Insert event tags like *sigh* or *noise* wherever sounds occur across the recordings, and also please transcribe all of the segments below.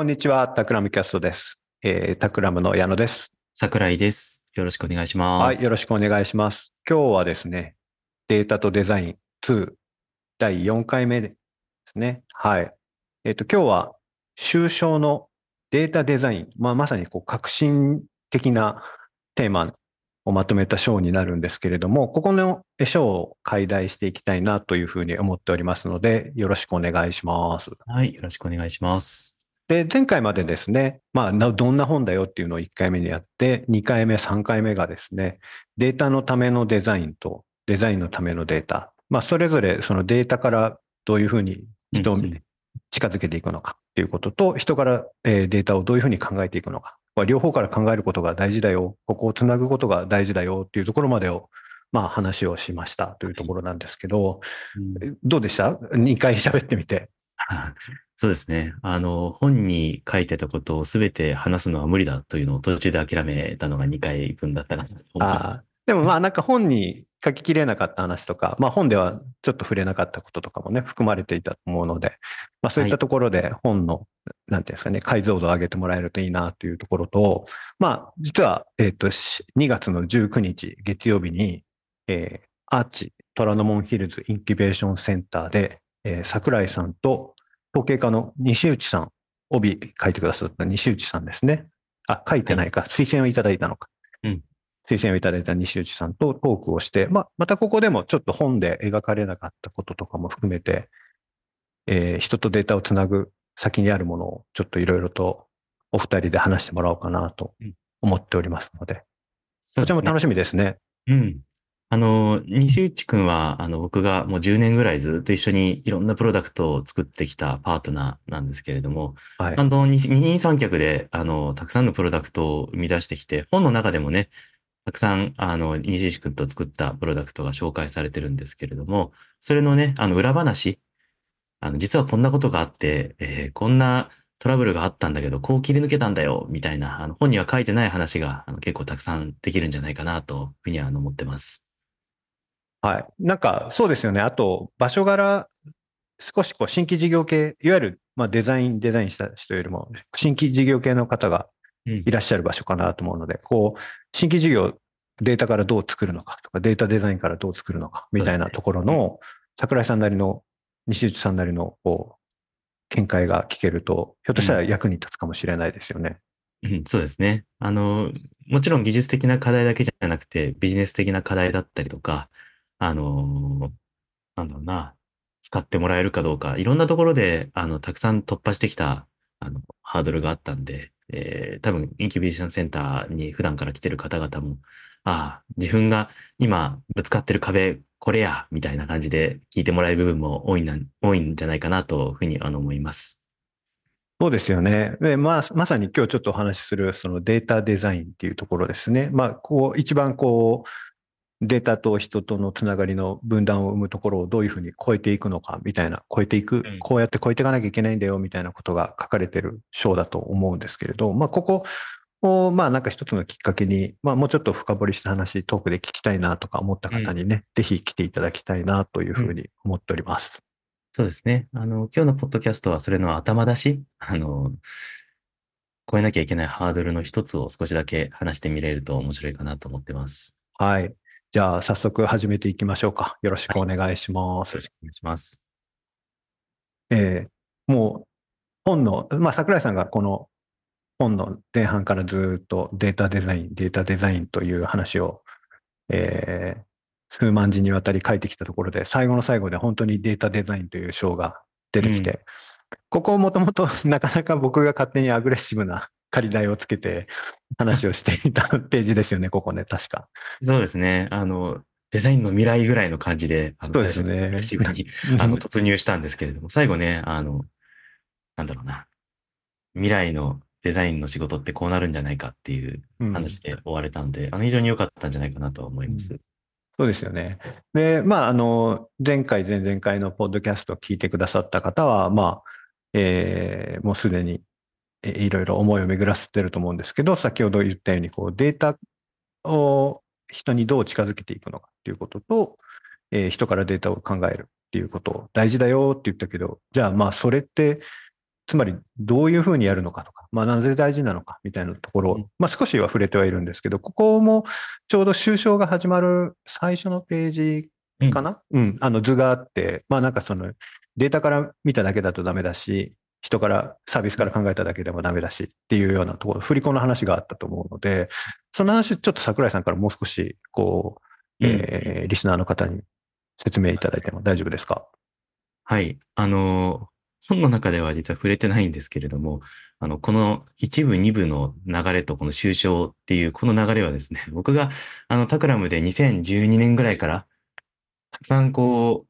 こんにちは、タクラムキャストです。えー、タクラムの矢野です。桜井です。よろしくお願いします。はい、よろしくお願いします。今日はですね、データとデザイン2第4回目ですね。はい。えっ、と、今日は終章のデータデザイン、まあ、まさにこう革新的なテーマをまとめた章になるんですけれども、ここの章を解題していきたいなというふうに思っておりますので、よろしくお願いします。はい、よろしくお願いします。で、前回までですね、まあ、などんな本だよっていうのを1回目にやって、2回目、3回目がですね、データのためのデザインとデザインのためのデータ。まあ、それぞれそのデータからどういうふうに人を近づけていくのかっていうことと、人からえーデータをどういうふうに考えていくのか。まあ両方から考えることが大事だよ。ここをつなぐことが大事だよっていうところまでを、まあ、話をしましたというところなんですけど、うんどうでした ?2 回喋ってみて。*laughs* そうですね。あの、本に書いてたことをすべて話すのは無理だというのを途中で諦めたのが2回分だったなと思います。ああ、でもまあなんか本に書ききれなかった話とか、まあ本ではちょっと触れなかったこととかもね、含まれていたと思うので、まあそういったところで本の、なんていうんですかね、解像度を上げてもらえるといいなというところと、まあ実は、えっ、と、し2月の19日月曜日に、えーアーチ虎ノ門ヒルズインキュベーションセンターで、えー桜井さんと統計家の西内さん、帯書いてくださった西内さんですね。あ、書いてないか、推薦をいただいたのか。うん推薦をいただいた西内さんとトークをして、まあ、またここでもちょっと本で描かれなかったこととかも含めて、えー人とデータをつなぐ先にあるものをちょっといろいろとお二人で話してもらおうかなとうん思っておりますので、そうですねこちらも楽しみですね。うん。あの、西内くんは、あの、僕がもう10年ぐらいずっと一緒にいろんなプロダクトを作ってきたパートナーなんですけれども、はいあ。の、二二人三脚で、あの、たくさんのプロダクトを生み出してきて、本の中でもね、たくさん、あの、西石くんと作ったプロダクトが紹介されてるんですけれども、それのね、あの、裏話、あの、実はこんなことがあって、えーこんなトラブルがあったんだけど、こう切り抜けたんだよ、みたいな、あの、本には書いてない話が、あの、結構たくさんできるんじゃないかな、というふうには思ってます。はい。なんか、そうですよね。あと、場所柄、少しこう、新規事業系、いわゆる、まあ、デザイン、デザインした人よりも、新規事業系の方がうんいらっしゃる場所かなと思うので、こう、新規事業、データからどう作るのかとか、データデザインからどう作るのか、みたいなところの、桜井さんなりの、西内さんなりの、こう、見解が聞けると、ひょっとしたら役に立つかもしれないですよね。うん、そうですね。あの、もちろん技術的な課題だけじゃなくて、ビジネス的な課題だったりとか、あの、なんだろうな、使ってもらえるかどうか、いろんなところで、あの、たくさん突破してきた、あの、ハードルがあったんで、えー多分、インキュベーションセンターに普段から来てる方々も、ああ、自分が今ぶつかってる壁、これや、みたいな感じで聞いてもらえる部分も多いな、多いんじゃないかなというふうにあの思います。そうですよね。で、まあ、まさに今日ちょっとお話しする、そのデータデザインっていうところですね。まあ、こう、一番こう、データと人とのつながりの分断を生むところをどういうふうに超えていくのか、みたいな、超えていくうん、こうやって超えていかなきゃいけないんだよ、みたいなことが書かれてる章だと思うんですけれど、まあ、ここを、まあ、なんか一つのきっかけに、まあ、もうちょっと深掘りした話、トークで聞きたいなとか思った方にね、ぜひ来ていただきたいなというふうに思っております。そうですね。あの、今日のポッドキャストはそれの頭出し、あの、超えなきゃいけないハードルの一つを少しだけ話してみれると面白いかなと思ってます。はい。じゃあ、早速始めていきましょうか。よろしくお願いします。よろしくお願いします。えーもう本の、まあ、桜井さんがこの本の前半からずっとデータデザイン、データデザインという話を、えー数万字にわたり書いてきたところで、最後の最後で本当にデータデザインという章が出てきて、ここもともとなかなか僕が勝手にアグレッシブな仮題をつけて話をしていたページですよね、*laughs* ここね、確か。そうですね。あの、デザインの未来ぐらいの感じで、あの、そうですねシブにあの、突入したんですけれども、最後ね、あの、なんだろうな。未来のデザインの仕事ってこうなるんじゃないかっていううん話で終われたので、あの、非常に良かったんじゃないかなと思います。そうですよね。で、まあ、あの、前回、前々回のポッドキャストを聞いてくださった方は、まあ、えーもうすでにえいろいろ思いを巡らせてると思うんですけど、先ほど言ったように、こう、データを人にどう近づけていくのかっていうことと、えー人からデータを考えるっていうこと、大事だよって言ったけど、じゃあまあ、それって、つまりどういうふうにやるのかとか、まあ、なぜ大事なのかみたいなところ、まあ、少しは触れてはいるんですけど、ここもちょうど終章が始まる最初のページかな、うん、うん、あの図があって、まあなんかそのデータから見ただけだとダメだし、人からサービスから考えただけでもダメだしっていうようなところ、振り子の話があったと思うので、その話、ちょっと桜井さんからもう少し、こう、えー、リスナーの方に説明いただいても大丈夫ですか？はい。あの、本の中では実は触れてないんですけれども、あの、この一部二部の流れとこの終章っていうこの流れはですね、僕があのタクラムで2012年ぐらいからたくさんこう、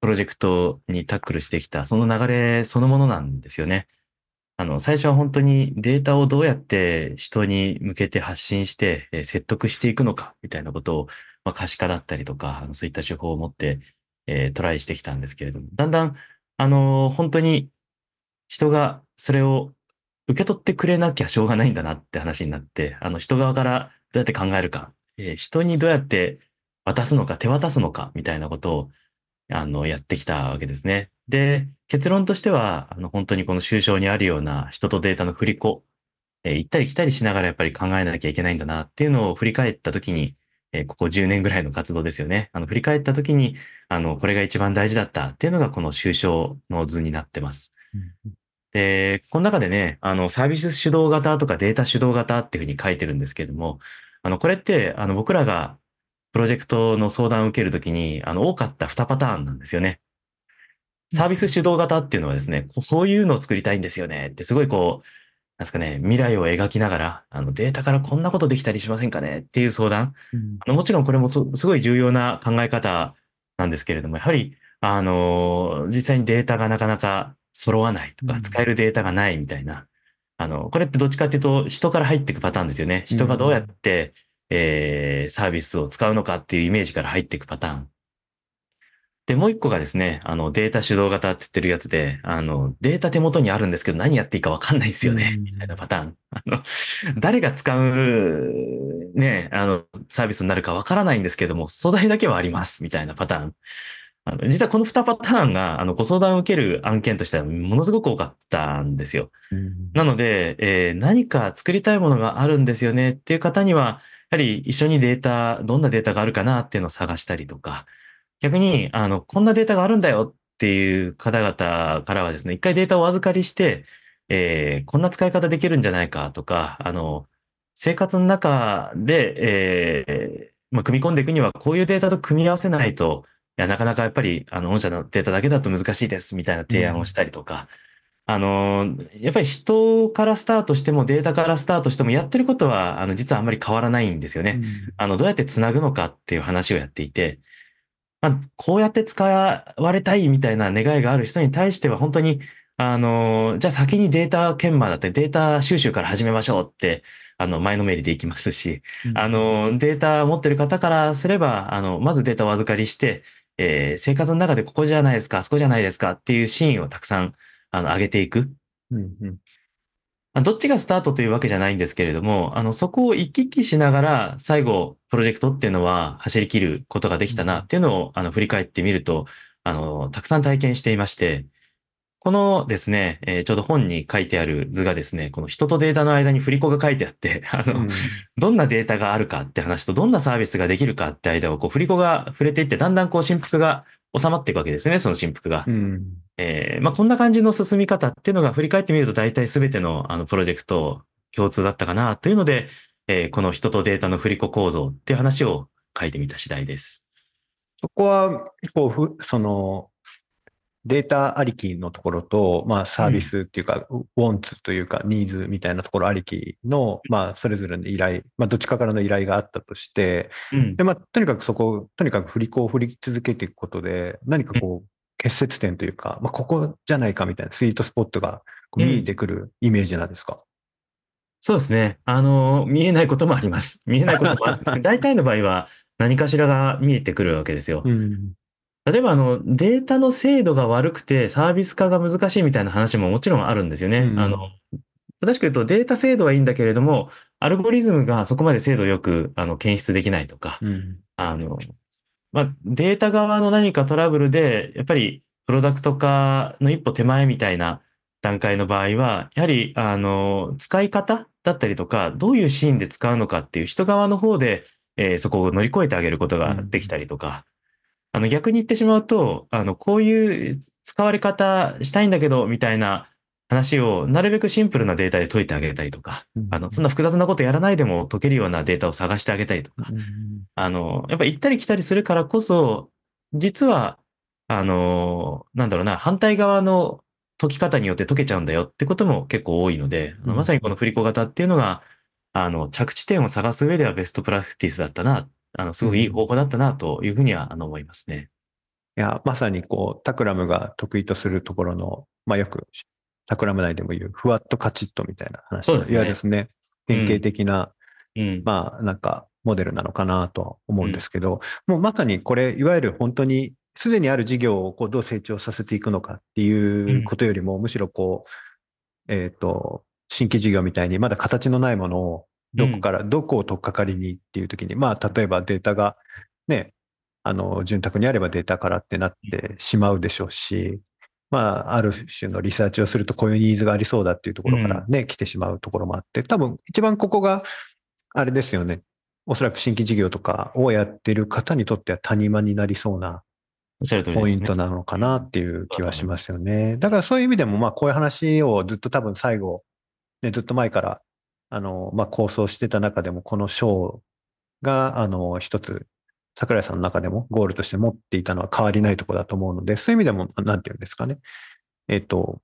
プロジェクトにタックルしてきた、その流れそのものなんですよね。あの、最初は本当にデータをどうやって人に向けて発信して、え説得していくのか、みたいなことを、まあ、可視化だったりとか、そういった手法を持って、えー、トライしてきたんですけれども、だんだん、あのー、本当に人がそれを受け取ってくれなきゃしょうがないんだなって話になって、あの、人側からどうやって考えるか、えー、人にどうやって渡すのか、手渡すのか、みたいなことを、あの、やってきたわけですね。で、結論としては、あの、本当にこの抽象にあるような人とデータの振り子、えー、行ったり来たりしながらやっぱり考えなきゃいけないんだなっていうのを振り返ったときに、えー、ここ10年ぐらいの活動ですよね。あの、振り返ったときに、あの、これが一番大事だったっていうのがこの抽象の図になってます。で、この中でね、あの、サービス主導型とかデータ主導型っていうふうに書いてるんですけれども、あの、これって、あの、僕らがプロジェクトの相談を受けるときに、あの、多かった2パターンなんですよね。サービス主導型っていうのはですね、こういうのを作りたいんですよねってすごいこう、なんですかね、未来を描きながら、あのデータからこんなことできたりしませんかねっていう相談。うん、あのもちろんこれもすごい重要な考え方なんですけれども、やはり、あの、実際にデータがなかなか揃わないとか、使えるデータがないみたいな。あの、これってどっちかっていうと、人から入っていくパターンですよね。人がどうやって、えー、サービスを使うのかっていうイメージから入っていくパターン。で、もう一個がですね、あの、データ主導型って言ってるやつで、あの、データ手元にあるんですけど何やっていいかわかんないですよね、みたいなパターン。あの、誰が使う、ね、あの、サービスになるかわからないんですけども、素材だけはあります、みたいなパターン。あの実はこの2パターンが、あの、ご相談を受ける案件としてはものすごく多かったんですよ。なので、えー、何か作りたいものがあるんですよねっていう方には、やはり一緒にデータ、どんなデータがあるかなっていうのを探したりとか、逆に、あの、こんなデータがあるんだよっていう方々からはですね、一回データをお預かりして、えー、こんな使い方できるんじゃないかとか、あの、生活の中で、えー、まあ、組み込んでいくには、こういうデータと組み合わせないと、いや、なかなかやっぱり、あの、御社のデータだけだと難しいです、みたいな提案をしたりとか、あの、やっぱり人からスタートしてもデータからスタートしてもやってることは、あの、実はあんまり変わらないんですよね。うん、あの、どうやって繋ぐのかっていう話をやっていて、まあ、こうやって使われたいみたいな願いがある人に対しては本当に、あの、じゃあ先にデータ研磨だってデータ収集から始めましょうって、あの、前のめりでいきますし、うん、あの、データ持ってる方からすれば、あの、まずデータをお預かりして、えー、生活の中でここじゃないですか、あそこじゃないですかっていうシーンをたくさんあの、上げていく。うんうん。どっちがスタートというわけじゃないんですけれども、あの、そこを行き来しながら、最後、プロジェクトっていうのは走り切ることができたなっていうのを、あの、振り返ってみると、あの、たくさん体験していまして、このですね、えー、ちょうど本に書いてある図がですね、この人とデータの間に振り子が書いてあって、*laughs* あの、うん、どんなデータがあるかって話と、どんなサービスができるかって間を、こう、振り子が触れていって、だんだんこう、振幅が収まっていくわけですね、その振幅が。うん、えー、まあ、こんな感じの進み方っていうのが振り返ってみると大体すべてのあのプロジェクト共通だったかなというので、えー、この人とデータの振り子構造っていう話を書いてみた次第です。そこは、こう、その、データありきのところと、まあ、サービスっていうか、ウォンツというか、ニーズみたいなところありきの、まあ、それぞれの依頼、まあ、どっちかからの依頼があったとして、うん、で、まあ、とにかくそこ、とにかく振り子を振り続けていくことで、何かこう、結節点というか、まあ、ここじゃないかみたいなスイートスポットが見えてくるイメージなんですか、うん、そうですね。あの、見えないこともあります。見えないこともあるんですけど、*laughs* 大体の場合は何かしらが見えてくるわけですよ。うん例えばあのデータの精度が悪くてサービス化が難しいみたいな話ももちろんあるんですよね。うん、あの正しく言うとデータ精度はいいんだけれども、アルゴリズムがそこまで精度よくあの検出できないとか、うん、あのまあ、データ側の何かトラブルで、やっぱりプロダクト化の一歩手前みたいな段階の場合は、やはり、あの、使い方だったりとか、どういうシーンで使うのかっていう人側の方で、えーそこを乗り越えてあげることができたりとか、あの、逆に言ってしまうと、あの、こういう使われ方したいんだけど、みたいな話を、なるべくシンプルなデータで解いてあげたりとか、あの、そんな複雑なことやらないでも解けるようなデータを探してあげたりとか、あの、やっぱ行ったり来たりするからこそ、実は、あの、なんだろうな、反対側の解き方によって解けちゃうんだよってことも結構多いので、うん。まさにこの振り子型っていうのが、あの、着地点を探す上ではベストプラクティスだったな、あの、すごくいい方法だったなというふうには、あの、思いますね。いや、まさにこう、タクラムが得意とするところの、まあよく、タクラム内でも言う、ふわっとカチッとみたいな話ですね。いわゆるですね、典型的な、うん。まあなんか、モデルなのかなとは思うんですけど、もうまさにこれ、いわゆる本当に、すでにある事業をこうどう成長させていくのかっていうことよりも、むしろこう、えっ、と、新規事業みたいにまだ形のないものをどこから、どこを取っかかりにっていうときに、まあ例えばデータがね、あの、潤沢にあればデータからってなってしまうでしょうし、まあ、ある種のリサーチをするとこういうニーズがありそうだっていうところからね、来てしまうところもあって、多分一番ここが、あれですよね。おそらく新規事業とかをやってる方にとっては谷間になりそうな。ポイントなのかなっていう気はしますよね。だからそういう意味でも、まあこういう話をずっと多分最後、ね、ずっと前から、あの、まあ構想してた中でも、この章が、あの、一つ、桜井さんの中でもゴールとして持っていたのは変わりないところだと思うので、そういう意味でも、なんていうんですかね。えっと、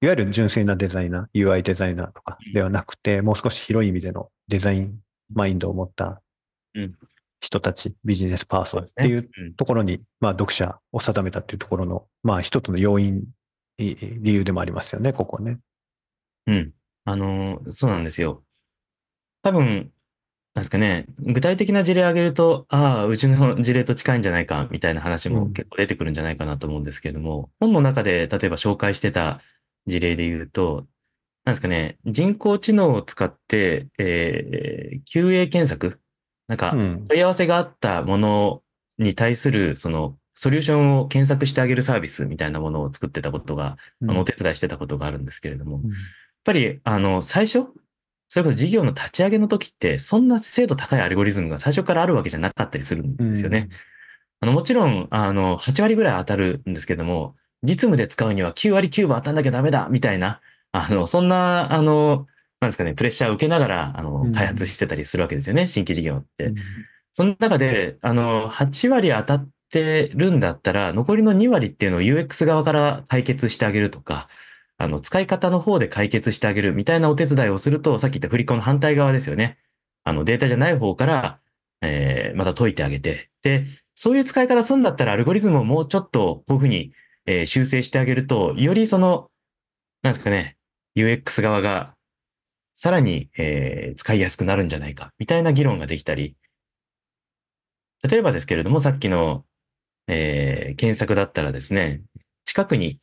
いわゆる純粋なデザイナー、UI デザイナーとかではなくて、もう少し広い意味でのデザインマインドを持ったうん人たち、ビジネスパーソンっていううんところに、まあ、読者を定めたっていうところの、まあ、一つの要因、い理由でもありますよね、ここね。うん。あのー、そうなんですよ。多分、なんですかね、具体的な事例を挙げると、ああ、うちの事例と近いんじゃないか、みたいな話もうん結構出てくるんじゃないかなと思うんですけれども、本の中で例えば紹介してた事例で言うと、なんですかね、人工知能を使って、えー QA 検索なんかう、ん。問い合わせがあったものに対する、その、ソリューションを検索してあげるサービスみたいなものを作ってたことが、あのお手伝いしてたことがあるんですけれども、やっぱり、あの、最初、それこそ事業の立ち上げの時って、そんな精度高いアルゴリズムが最初からあるわけじゃなかったりするんですよね。あの、もちろん、あの、8割ぐらい当たるんですけども、実務で使うには9割9分当たんなきゃダメだみたいな、あの、そんな、あの、なんですかね、プレッシャーを受けながら、あのうん、開発してたりするわけですよね、新規事業って。うんその中で、あの、8割当たってるんだったら、残りの2割っていうのを UX 側から解決してあげるとか、あの、使い方の方で解決してあげるみたいなお手伝いをすると、さっき言った振り子の反対側ですよね。あの、データじゃない方から、えーまた解いてあげて。で、そういう使い方するんだったら、アルゴリズムをもうちょっと、こういうふうに、えー修正してあげると、よりその、なんですかね、UX 側が、さらに、えー使いやすくなるんじゃないか、みたいな議論ができたり、例えばですけれども、さっきの、えー検索だったらですね、近くに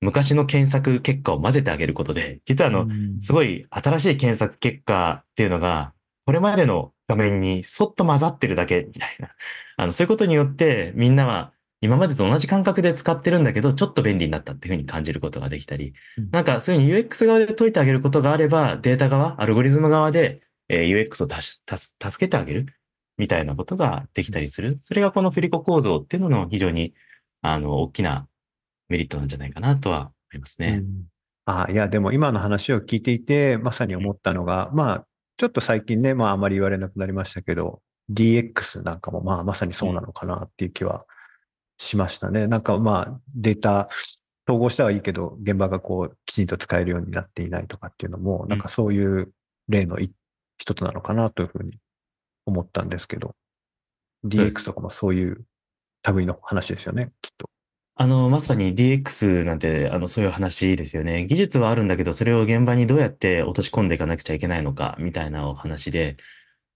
昔の検索結果を混ぜてあげることで、実はあの、すごい新しい検索結果っていうのが、これまでの画面にそっと混ざってるだけみたいな。あの、そういうことによってみんなは今までと同じ感覚で使ってるんだけど、ちょっと便利になったっていうふうに感じることができたりうん、なんかそういうふうに UX 側で解いてあげることがあれば、データ側、アルゴリズム側で、えー UX を助けてあげるみたいなことができたりする。それがこの振り子構造っていうのの非常に、あの、大きなメリットなんじゃないかなとは思いますね。うんあいや、でも今の話を聞いていて、まさに思ったのが、まあ、ちょっと最近ね、まああまり言われなくなりましたけど、DX なんかもまあまさにそうなのかなっていう気はしましたね。なんかまあデータ統合したはいいけど、現場がこうきちんと使えるようになっていないとかっていうのも、なんかそういう例のい一つなのかなというふうに思ったんですけど、DX とかもそういう類の話ですよね、きっと。あの、まさに DX なんて、あの、そういう話ですよね。技術はあるんだけど、それを現場にどうやって落とし込んでいかなくちゃいけないのか、みたいなお話で、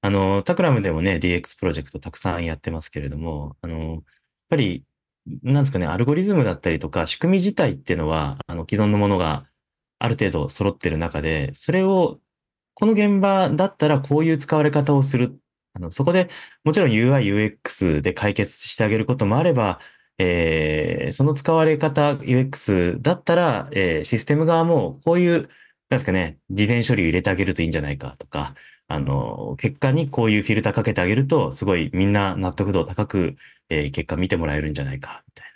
あの、タクラムでもね、DX プロジェクトたくさんやってますけれども、あの、やっぱり、なんですかね、アルゴリズムだったりとか、仕組み自体っていうのは、あの、既存のものがある程度揃ってる中で、それを、この現場だったらこういう使われ方をする。あの、そこでもちろん UI、UX で解決してあげることもあれば、えーその使われ方 UX だったら、えーシステム側もこういう、なんですかね、事前処理を入れてあげるといいんじゃないかとか、あの、結果にこういうフィルターかけてあげると、すごいみんな納得度高く、えー結果見てもらえるんじゃないか、みたい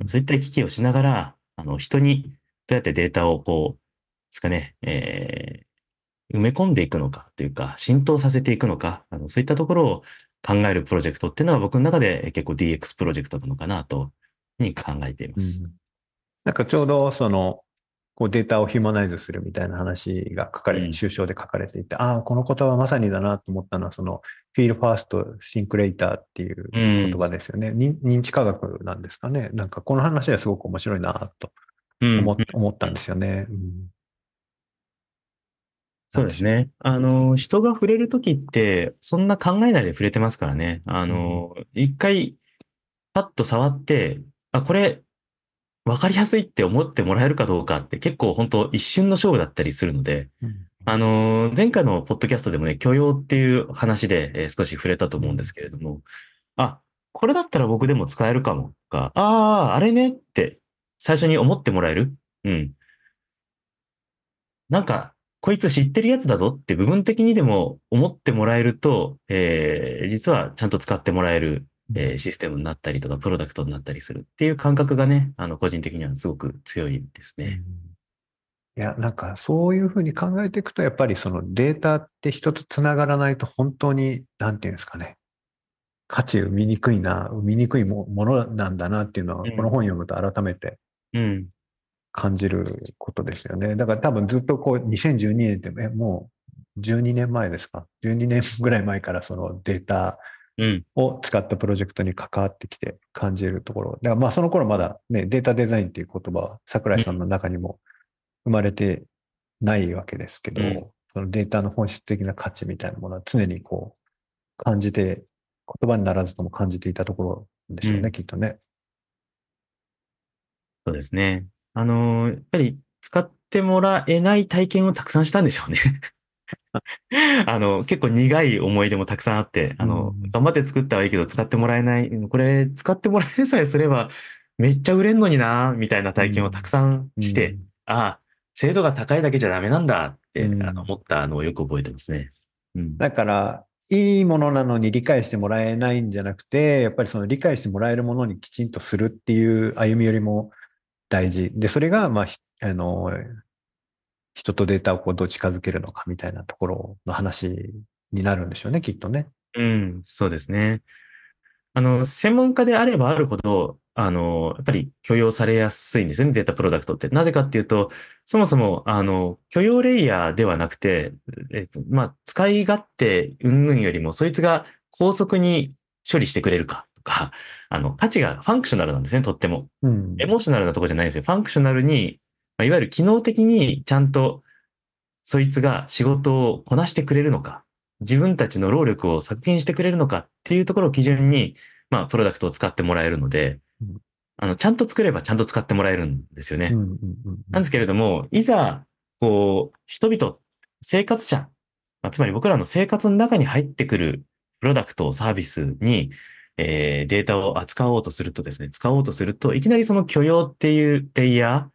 な。そういった行き来をしながら、あの、人にどうやってデータをこう、ですかね、えー埋め込んでいくのかというか、浸透させていくのか、あのそういったところを考えるプロジェクトっていうのは僕の中で結構 DX プロジェクトなのかなとに考えています。なんかちょうどその、こうデータを humanize するみたいな話が書かれ、うん抽象で書かれていて、ああ、この言葉はまさにだなと思ったのは、その、 feel first think later っていううん言葉ですよね。認認知科学なんですかね。なんかこの話はすごく面白いなと思ったんですよね。うんそうですね。あの、人が触れるときって、そんな考えないで触れてますからね。あの、一回、パッと触って、あ、これ、わかりやすいって思ってもらえるかどうかって結構本当一瞬の勝負だったりするので、あの、前回のポッドキャストでもね、許容っていう話で、えー少し触れたと思うんですけれども、あ、これだったら僕でも使えるかも。か、ああ、あれねって最初に思ってもらえる？うん。なんか、こいつ知ってるやつだぞって部分的にでも思ってもらえると、えー実はちゃんと使ってもらえる、えーシステムになったりとか、プロダクトになったりするっていう感覚がね、あの、個人的にはすごく強いですね。いや、なんかそういうふうに考えていくと、やっぱりそのデータって人とつながらないと本当に、なんていうんですかね、価値生みにくいな、生みにくいもものなんだなっていうのは、うんこの本読むと改めてうん。感じることですよね。だから多分ずっとこう2012年って、え、もう12年前ですか ?12 年ぐらい前からそのデータうん。を使ったプロジェクトに関わってきて感じるところ。だからまあその頃まだね、データデザインっていう言葉は桜井さんの中にも生まれてないわけですけど、うんそのデータの本質的な価値みたいなものは常にこう感じて、言葉にならずとも感じていたところでしょうね、うんきっとね。そうですね。あのーやっぱり使ってもらえない体験をたくさんしたんでしょうね。*laughs* あの、結構苦い思い出もたくさんあって、あの、うん頑張って作ったはいいけど使ってもらえない、これ使ってもらえさえすればめっちゃ売れんのにな、みたいな体験をたくさんして、ああ、精度が高いだけじゃダメなんだって、うんあの思ったのをよく覚えてますね。うん。だから、いいものなのに理解してもらえないんじゃなくて、やっぱりその理解してもらえるものにきちんとするっていう歩み寄りも大事。で、それが、まあ、あの、人とデータをこうどう近づけるのかみたいなところの話になるんでしょうね、きっとね。うん、そうですね。あの、専門家であればあるほど、あの、やっぱり許容されやすいんですよね、データプロダクトって。なぜかっていうと、そもそも、あの、許容レイヤーではなくて、えっと、まあ、使い勝手云々よりも、そいつが高速に処理してくれるかとか、あの、価値が functional なんですね、とっても。うん。エモーショナルなとこじゃないんですよ。 functional に、まあ、いわゆる機能的にちゃんとそいつが仕事をこなしてくれるのか、自分たちの労力を削減してくれるのかっていうところを基準に、まあ、プロダクトを使ってもらえるのでうん、あの、ちゃんと作ればちゃんと使ってもらえるんですよね。なんですけれども、いざ、こう、人々、生活者、まあつまり僕らの生活の中に入ってくるプロダクト、サービスに、えーデータを扱おうとするとですね、使おうとすると、いきなりその許容っていうレイヤー、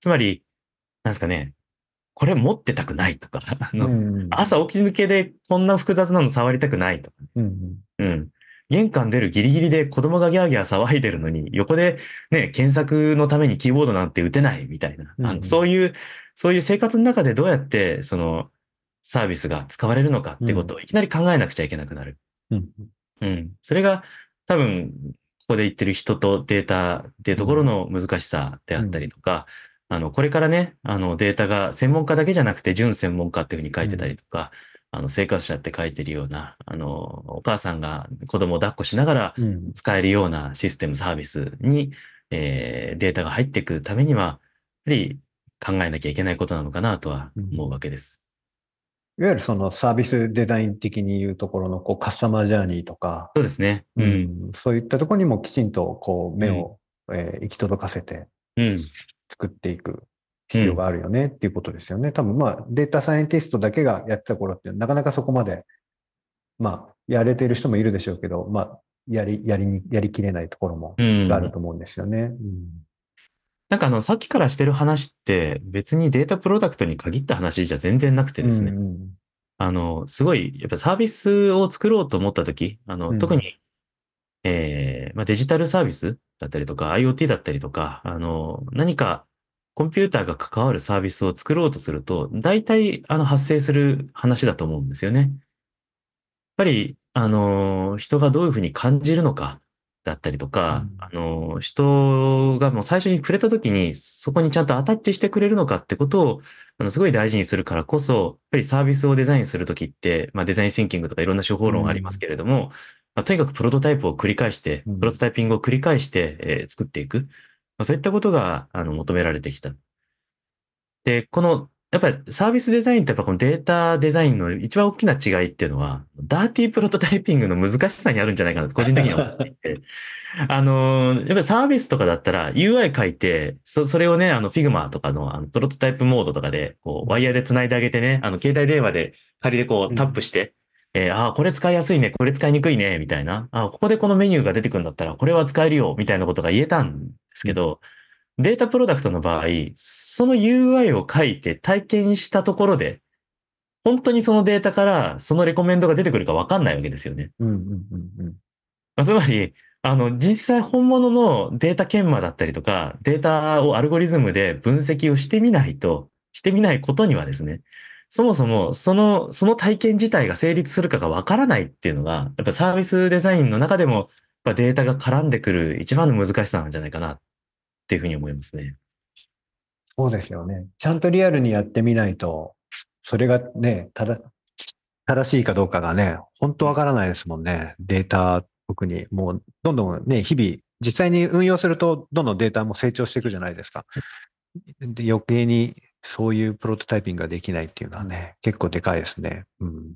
つまり、なんですかね、これ持ってたくないとか、*laughs* あの、うん朝起き抜けでこんな複雑なの触りたくないとか、うんうん。玄関出るギリギリで子供がギャーギャー騒いでるのに、横でね、検索のためにキーボードなんて打てないみたいな。あうんのそういう、そういう生活の中でどうやって、その、サービスが使われるのかってことをいきなり考えなくちゃいけなくなる。うんうん。それが多分、ここで言ってる人とデータっていうところの難しさであったりとか、あの、これからね、あの、データが専門家だけじゃなくて、準専門家っていうふうに書いてたりとか、あの、生活者って書いてるような、あの、お母さんが子供を抱っこしながらうん。使えるようなシステム、サービスに、えーデータが入っていくためには、やっぱり考えなきゃいけないことなのかなとは思うわけです。いわゆるそのサービスデザイン的に言うところのこうカスタマージャーニーとか、そうですね。うん。うんそういったところにもきちんとこう目を、えー行き届かせてうん。作っていく必要があるよねっていうことですよね。多分まあデータサイエンティストだけがやってた頃ってなかなかそこまで、まあやれている人もいるでしょうけど、まあやり、やりに、やりきれないところもうん。あると思うんですよね。なんかあの、さっきからしてる話って別にデータプロダクトに限った話じゃ全然なくてですね。うんうんあの、すごい、やっぱサービスを作ろうと思ったとき、あの、うん特に、えーまあ、デジタルサービスだったりとか、IoT だったりとか、あの、何かコンピューターが関わるサービスを作ろうとすると、大体、あの、発生する話だと思うんですよね。やっぱり、あの、人がどういうふうに感じるのか、だったりとか、うんあの、人がもう最初に触れた時に、そこにちゃんとアタッチしてくれるのかってことを、あの、すごい大事にするからこそ、やっぱりサービスをデザインするときって、まあデザインシンキングとかいろんな手法論ありますけれども、まあ、とにかくプロトタイプを繰り返して、うんプロトタイピングを繰り返して、えー作っていく。まあ、そういったことが、あの、求められてきた。で、この、やっぱりサービスデザインってやっぱこのデータデザインの一番大きな違いっていうのは、ダーティープロトタイピングの難しさにあるんじゃないかなと個人的には思っていて。あの、やっぱりサービスとかだったら UI 書いて、そ、それをね、あの Figma とかのあのプロトタイプモードとかで、こう、ワイヤーで繋いであげてね、あの携帯電話で仮でこうんうタップして、えーああ、これ使いやすいね、これ使いにくいね、みたいな。ああ、ここでこのメニューが出てくるんだったら、これは使えるよ、みたいなことが言えたんですけど、データプロダクトの場合、その UI を書いて体験したところで、本当にそのデータからそのレコメンドが出てくるかわかんないわけですよね。うんうんうんうんまあつまり、あの、実際本物のデータ研磨だったりとか、データをアルゴリズムで分析をしてみないと、してみないことにはですね、そもそもその、その体験自体が成立するかがわからないっていうのが、やっぱサービスデザインの中でも、やっぱデータが絡んでくる一番の難しさなんじゃないかなっっていうふうに思いますね。そうですよね。ちゃんとリアルにやってみないと、それがね、ただ、正しいかどうかがね、本当わからないですもんね。データ、特に。もう、どんどんね、日々、実際に運用すると、どんどんデータも成長していくじゃないですか。で余計にそういうプロトタイピングができないっていうのはね、結構でかいですね。うん。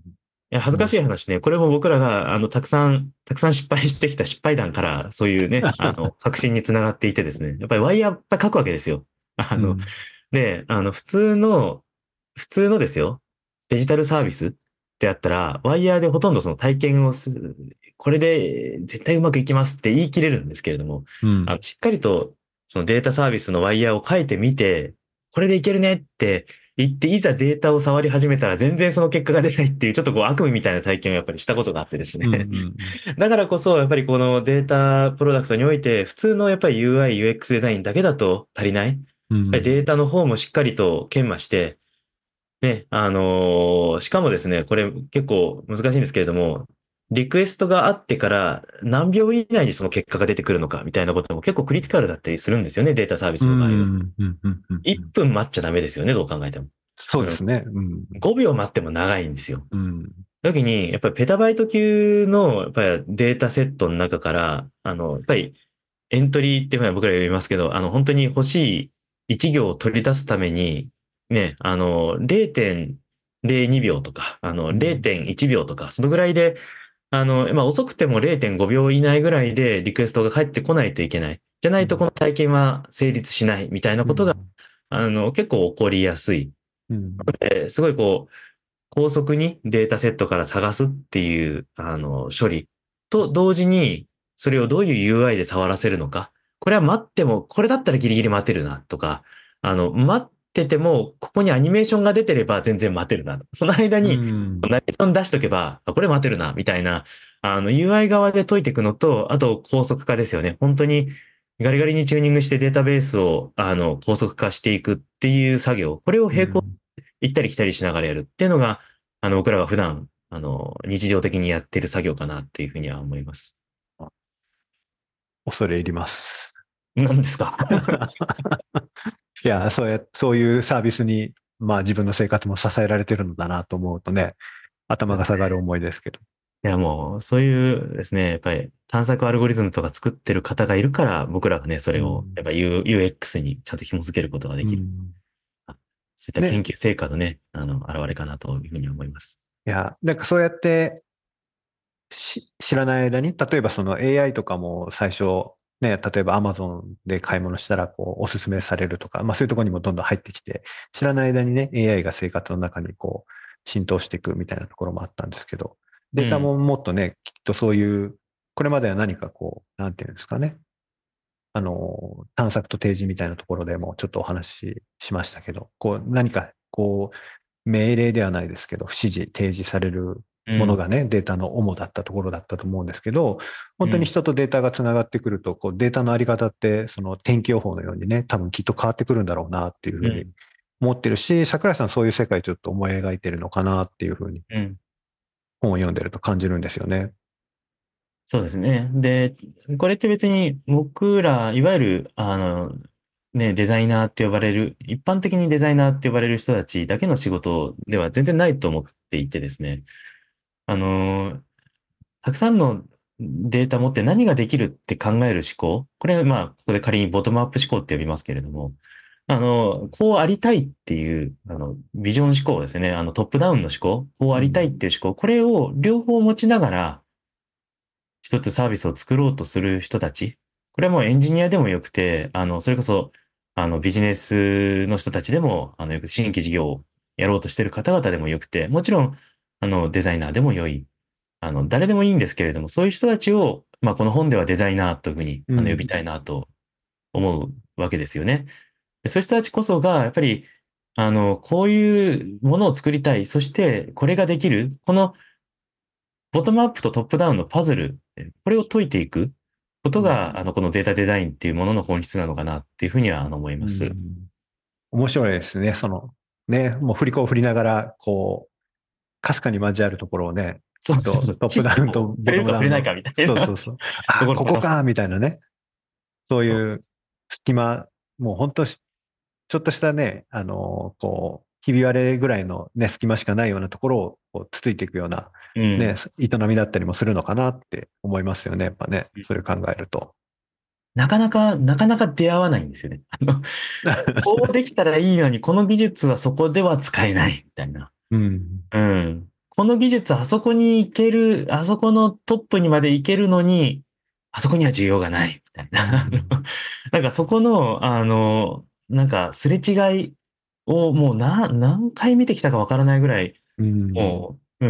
いや、恥ずかしい話ね。これも僕らが、あの、たくさん、たくさん失敗してきた失敗談から、そういうね、*laughs* あの、確信につながっていてですね。やっぱりワイヤーやっぱり書くわけですよ。あの、うんで、あの、普通の、普通のですよ。デジタルサービスってやったら、ワイヤーでほとんどその体験をする、これで絶対うまくいきますって言い切れるんですけれども、うんあのしっかりとそのデータサービスのワイヤーを書いてみて、これでいけるねって言って、いざデータを触り始めたら全然その結果が出ないっていう、ちょっとこう悪夢みたいな体験をやっぱりしたことがあってですね。うんうん *laughs* だからこそ、やっぱりこのデータプロダクトにおいて、普通のやっぱり UI、UX デザインだけだと足りない。データの方もしっかりと研磨して、ね、あのーしかもですね、これ結構難しいんですけれども、リクエストがあってから何秒以内にその結果が出てくるのかみたいなことも結構クリティカルだったりするんですよね、データサービスの場合は。うんうんうんうんうん1分待っちゃダメですよね、どう考えても。そうですね。うん5秒待っても長いんですよ。うん時に、やっぱりペタバイト級のやっぱりデータセットの中から、あの、やっぱりエントリーっていうふうに僕ら呼びますけど、あの、本当に欲しい1行を取り出すために、ね、あの、0.02秒とか、あの、ん0.1秒とか、そのぐらいで、あの、まあ、遅くても0.5秒以内ぐらいでリクエストが返ってこないといけない。じゃないとこの体験は成立しないみたいなことが、あの、結構起こりやすい。うんえーすごいこう、高速にデータセットから探すっていう、あの、処理と同時に、それをどういう UI で触らせるのか。これは待っても、これだったらギリギリ待てるなとか、あの、待ってても、ここにアニメーションが出てれば全然待てるな。その間に、うんナレーション出しとけば、あこれ待てるな、みたいな、あの、UI 側で解いていくのと、あと高速化ですよね。本当にガリガリにチューニングしてデータベースを、あの、高速化していくっていう作業。これを並行行ったり来たりしながらやるっていうのが、あの、僕らが普段、あの、日常的にやってる作業かなっていうふうには思います。恐れ入ります。何ですか？*laughs* いや、そうや、そういうサービスに、まあ自分の生活も支えられてるのだなと思うとね、頭が下がる思いですけど。いや、もう、そういうですね、やっぱり探索アルゴリズムとか作ってる方がいるから、僕らがね、それをうん、やっぱ U- UX にちゃんと紐付けることができる。うんそういった研究成果のね、あの、現れかなというふうに思います。いや、なんかそうやってし知らない間に、例えばその AI とかも最初、ね、例えば Amazon で買い物したらこうおすすめされるとか、まあそういうところにもどんどん入ってきて、知らない間にね、AI が生活の中にこう浸透していくみたいなところもあったんですけど、データももっとね、きっとそういうこれまでは何かこう、なんていうんですかね。あの、探索と提示みたいなところでもちょっとお話ししましたけど、こう何かこう、命令ではないですけど、指示、提示されるものがね、データの主だったところだったと思うんですけど、本当に人とデータがつながってくると、こうデータのあり方って、その天気予報のようにね、多分きっと変わってくるんだろうなっていうふうに思ってるし、桜井さんそういう世界ちょっと思い描いてるのかなっていうふうに、本を読んでると感じるんですよね。そうですね。で、これって別に僕ら、いわゆる、あの、ね、デザイナーって呼ばれる、一般的にデザイナーって呼ばれる人たちだけの仕事では全然ないと思っていてですね。あの、たくさんのデータ持って何ができるって考える思考。これは、まあ、ここで仮にボトムアップ思考って呼びますけれども、あの、こうありたいっていう、あの、ビジョン思考ですね。あの、トップダウンの思考。こうありたいっていう思考。これを両方持ちながら、一つサービスを作ろうとする人たち。これはもうエンジニアでもよくて、あの、それこそ、あの、ビジネスの人たちでも、あの、よく新規事業をやろうとしている方々でもよくて、もちろん、あの、デザイナーでも良い。あの、誰でもいいんですけれども、そういう人たちを、まあ、この本ではデザイナーというふうに、あの、呼びたいなと思うわけですよね。うん、そういう人たちこそが、やっぱり、あの、こういうものを作りたい。そして、これができる。このボトムアップとトップダウンのパズル、これを解いていくことが、あの、このデータデザインっていうものの本質なのかなっていうふうには思います。うん、面白いですね。その、ね、もう振り子を振りながら、こう、かすかに交わるところをね、そうそうそうトップダウンとボトムダウン。触れないかみたいな。そうそうそう。あ、ここかみたいなね。そういう隙間、もう本当ちょっとしたね、あの、こう、ひび割れぐらいのね、隙間しかないようなところをこうつついていくような、ね、うん、営みだったりもするのかなって思いますよね、やっぱね、それ考えると。なかなか、なかなか出会わないんですよね。あの、*laughs* こうできたらいいのに、この技術はそこでは使えないみたいな。うん。うん。この技術あそこに行ける、あそこのトップにまで行けるのに、あそこには需要がないみたいな。なんかそこの、あの、なんかすれ違いをもうな何回見てきたかわからないぐらい、うん、もう、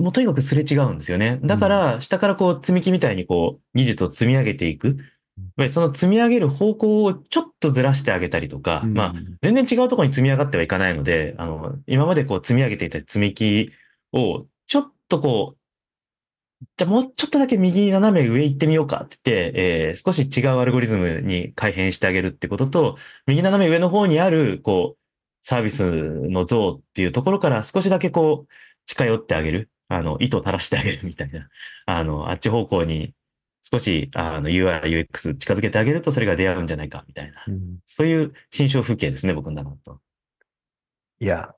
もうとにかくすれ違うんですよね。だから、下からこう積み木みたいにこう、技術を積み上げていく。その積み上げる方向をちょっとずらしてあげたりとか、うん、まあ、全然違うところに積み上がってはいかないので、あの、今までこう積み上げていた積み木を、ちょっとこう、じゃあもうちょっとだけ右斜め上行ってみようかって言って、えー、少し違うアルゴリズムに改変してあげるってことと、右斜め上の方にある、こう、サービスの像っていうところから少しだけこう、近寄ってあげる。あの、糸を垂らしてあげるみたいな。あの、あっち方向に少し、あの、UI、UX 近づけてあげるとそれが出会うんじゃないかみたいな。うん、そういう心象風景ですね、僕の中だと。いや、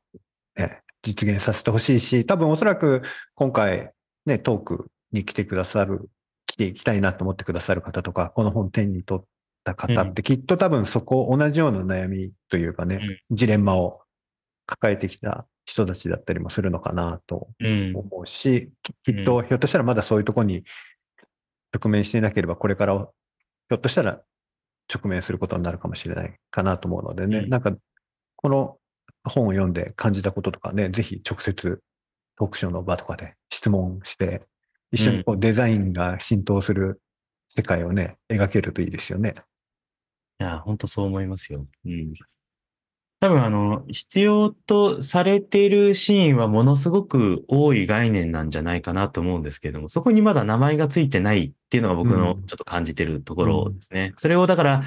ね、実現させてほしいし、多分おそらく今回ね、トークに来てくださる、来ていきたいなと思ってくださる方とか、この本店に取った方ってきっと多分そこ同じような悩みというかね、ジレンマを抱えてきた人たちだったりもするのかなと思うし、きっとひょっとしたらまだそういうとこに直面していなければこれからひょっとしたら直面することになるかもしれないかなと思うのでね、なんかこの本を読んで感じたこととかね、ぜひ直接トークショーの場とかで質問して、一緒にこうデザインが浸透する世界をね、描けるといいですよね。いや、本当そう思いますよ。うん。多分あの、必要とされているシーンはものすごく多い概念なんじゃないかなと思うんですけれども、そこにまだ名前がついてないっていうのが僕のちょっと感じてるところですね。うん、それをだから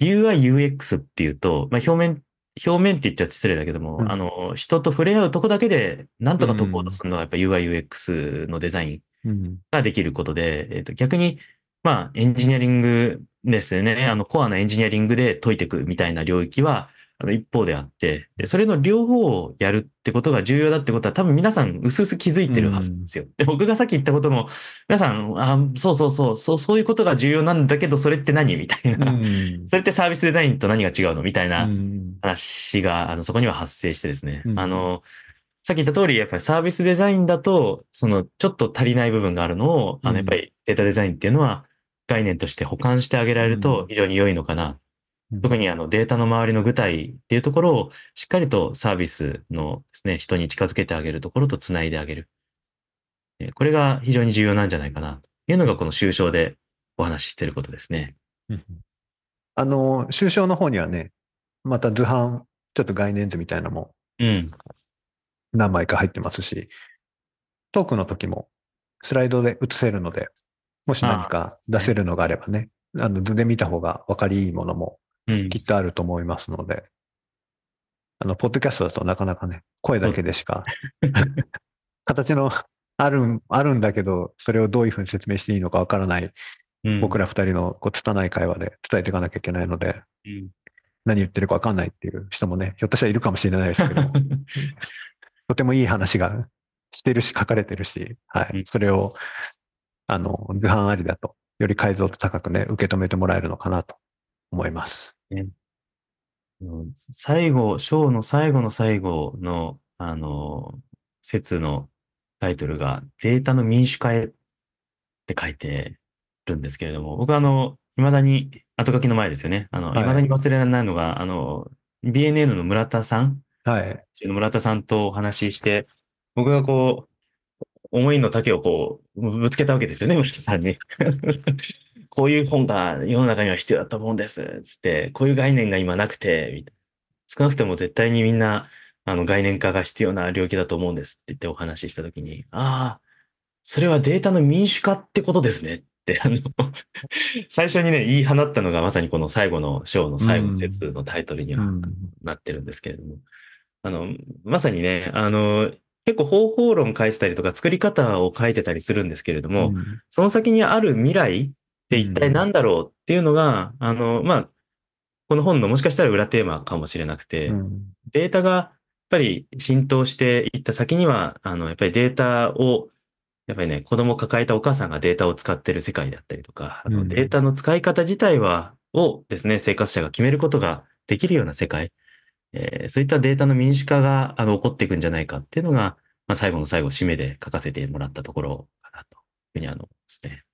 UI、UX っていうと、まあ、表面表面って言っちゃ失礼だけども、うん、あの、人と触れ合うとこだけで、なんとか解こうとするのはやっぱ UI、UX のデザインができることで、えっ、と、逆に、まあ、エンジニアリングですよね。あの、コアなエンジニアリングで解いていくみたいな領域は、あの、一方であって、で、それの両方をやるってことが重要だってことは多分皆さん薄々気づいてるはずですよ。うん、で、僕がさっき言ったことも、皆さん、あ、そうそうそう、そう、そういうことが重要なんだけど、それって何？みたいな、うん、*laughs* それってサービスデザインと何が違うの？みたいな話が、あの、そこには発生してですね。うん、あの、さっき言った通り、やっぱりサービスデザインだと、その、ちょっと足りない部分があるのを、あの、やっぱりデータデザインっていうのは、概念として保管してあげられると非常に良いのかな特にあのデータの周りの具体っていうところをしっかりとサービスのですね、人に近づけてあげるところと繋いであげる。これが非常に重要なんじゃないかないうのがこの終章でお話ししていることですね。あの、終章の方にはね、また図版、ちょっと概念図みたいなのもうん。何枚か入ってますし、トークの時もスライドで映せるので、もし何か出せるのがあればね、あの図で見た方が分かりいいものもうんきっとあると思いますので、あの、ポッドキャストだとなかなかね、声だけでしか、形のあるん、あるんだけど、それをどういうふうに説明していいのか分からない、うん。僕ら二人のこう拙い会話で伝えていかなきゃいけないので、うん。何言ってるか分かんないっていう人もね、ひょっとしたらいるかもしれないですけど、*laughs* とてもいい話がしてるし、書かれてるし、はうん。い。それを、あの、図版ありだと、より解像度高くね、受け止めてもらえるのかなと思います。うん最後、章の最後の最後の、あの、説のタイトルが、データの民主化へって書いてるんですけれども、僕はあの、未だに、後書きの前ですよね。あの、はい未だに忘れられないのが、あの、BNN の村田さん、はい。村田さんとお話しして、僕がこう、思いの丈をこう、ぶつけたわけですよね、村田さんに。こういう本が世の中には必要だと思うんです。つって、こういう概念が今なくて、少なくても絶対にみんな、あの、概念化が必要な領域だと思うんです。って言ってお話ししたときに、ああ、それはデータの民主化ってことですね。って、あの、*laughs* 最初にね、言い放ったのがまさにこの最後の章の最後の説のタイトルにはうん。なってるんですけれども、あの、まさにね、あの、結構方法論書いてたりとか作り方を書いてたりするんですけれども、うん。その先にある未来って一体何だろうっていうのが、あの、まあ、この本のもしかしたら裏テーマかもしれなくて、うんデータがやっぱり浸透していった先には、あの、やっぱりデータを、やっぱりね、子供を抱えたお母さんがデータを使ってる世界だったりとか、あうんのデータの使い方自体は、をですね、生活者が決めることができるような世界、えーそういったデータの民主化が、あの、起こっていくんじゃないかっていうのが、まあ、最後の最後、締めで書かせてもらったところかなというふうにあの、ですね。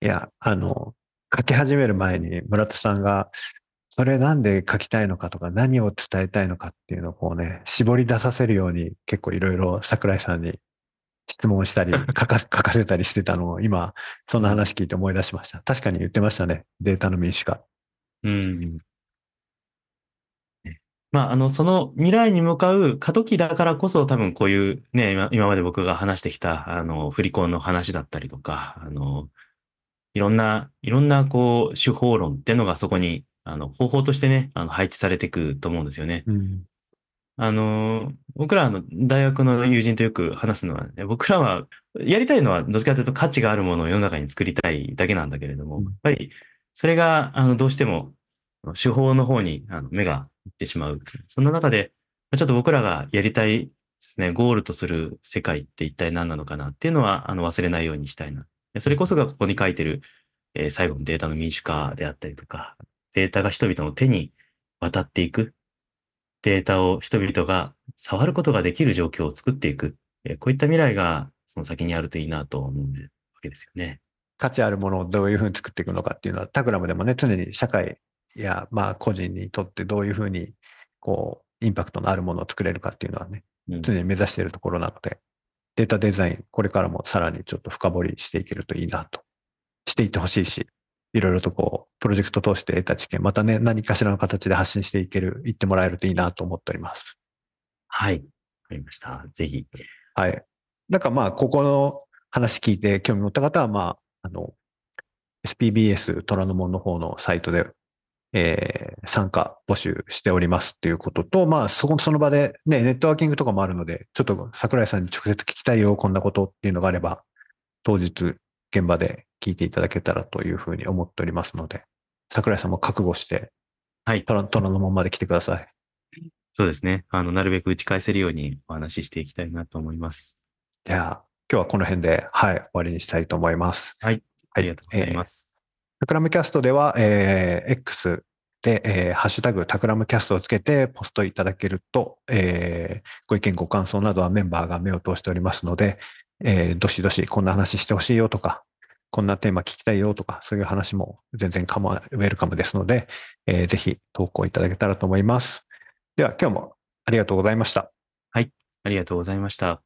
いや、あの、書き始める前に村田さんが、それなんで書きたいのかとか何を伝えたいのかっていうのをこうね、絞り出させるように結構いろいろ桜井さんに質問したり、*laughs* 書か書かせたりしてたのを今、そんな話聞いて思い出しました。確かに言ってましたね。データの民主化。うん。ねまあ、あの、その未来に向かう過渡期だからこそ多分こういうね、今今まで僕が話してきた、あの、振り子の話だったりとか、あの、いろんな、いろんなこう、手法論っていうのがそこに、あの、方法としてね、あの、配置されていくと思うんですよね。うん。あの、僕らあの大学の友人とよく話すのは、ね、僕らはやりたいのはどっちかというと価値があるものを世の中に作りたいだけなんだけれども、うんやっぱりそれがあのどうしても手法の方にあの目がいってしまう。そんな中で、ちょっと僕らがやりたいですね、ゴールとする世界って一体何なのかなっていうのはあの忘れないようにしたいな。でそれこそがここに書いてる、えー最後のデータの民主化であったりとか、データが人々の手に渡っていく。データを人々が触ることができる状況を作っていく。えーこういった未来がその先にあるといいなと思うわけですよね。価値あるものをどういうふうに作っていくのかっていうのは、タクラムでもね、常に社会や、まあ、個人にとってどういうふうに、こう、インパクトのあるものを作れるかっていうのはね、うん常に目指しているところなので、データデザイン、これからもさらにちょっと深掘りしていけるといいなと、していってほしいし、いろいろとこう、プロジェクト通して得た知見、またね、何かしらの形で発信していける、言ってもらえるといいなと思っております。はい。わかりました。ぜひ。はい。なんかまあ、ここの話聞いて興味持った方は、まあ、あの、SPBS 虎ノ門の方のサイトで、えー参加募集しておりますっていうことと、まあ、そこ、その場でね、ネットワーキングとかもあるので、ちょっと桜井さんに直接聞きたいよ、こんなことっていうのがあれば、当日現場で聞いていただけたらというふうに思っておりますので、桜井さんも覚悟して、はい。虎虎ノ門まで来てください。そうですね。あの、なるべく打ち返せるようにお話ししていきたいなと思います。じゃあ、今日はこの辺で、はい、終わりにしたいと思います。はい。ありがとうございえーます。タクラムキャストでは、えー X で、えーハッシュタグタクラムキャストをつけてポストいただけると、えーご意見ご感想などはメンバーが目を通しておりますので、えーどしどしこんな話してほしいよとか、こんなテーマ聞きたいよとか、そういう話も全然かま、ウェルカムですので、えーぜひ投稿いただけたらと思います。では今日もありがとうございました。はいありがとうございました。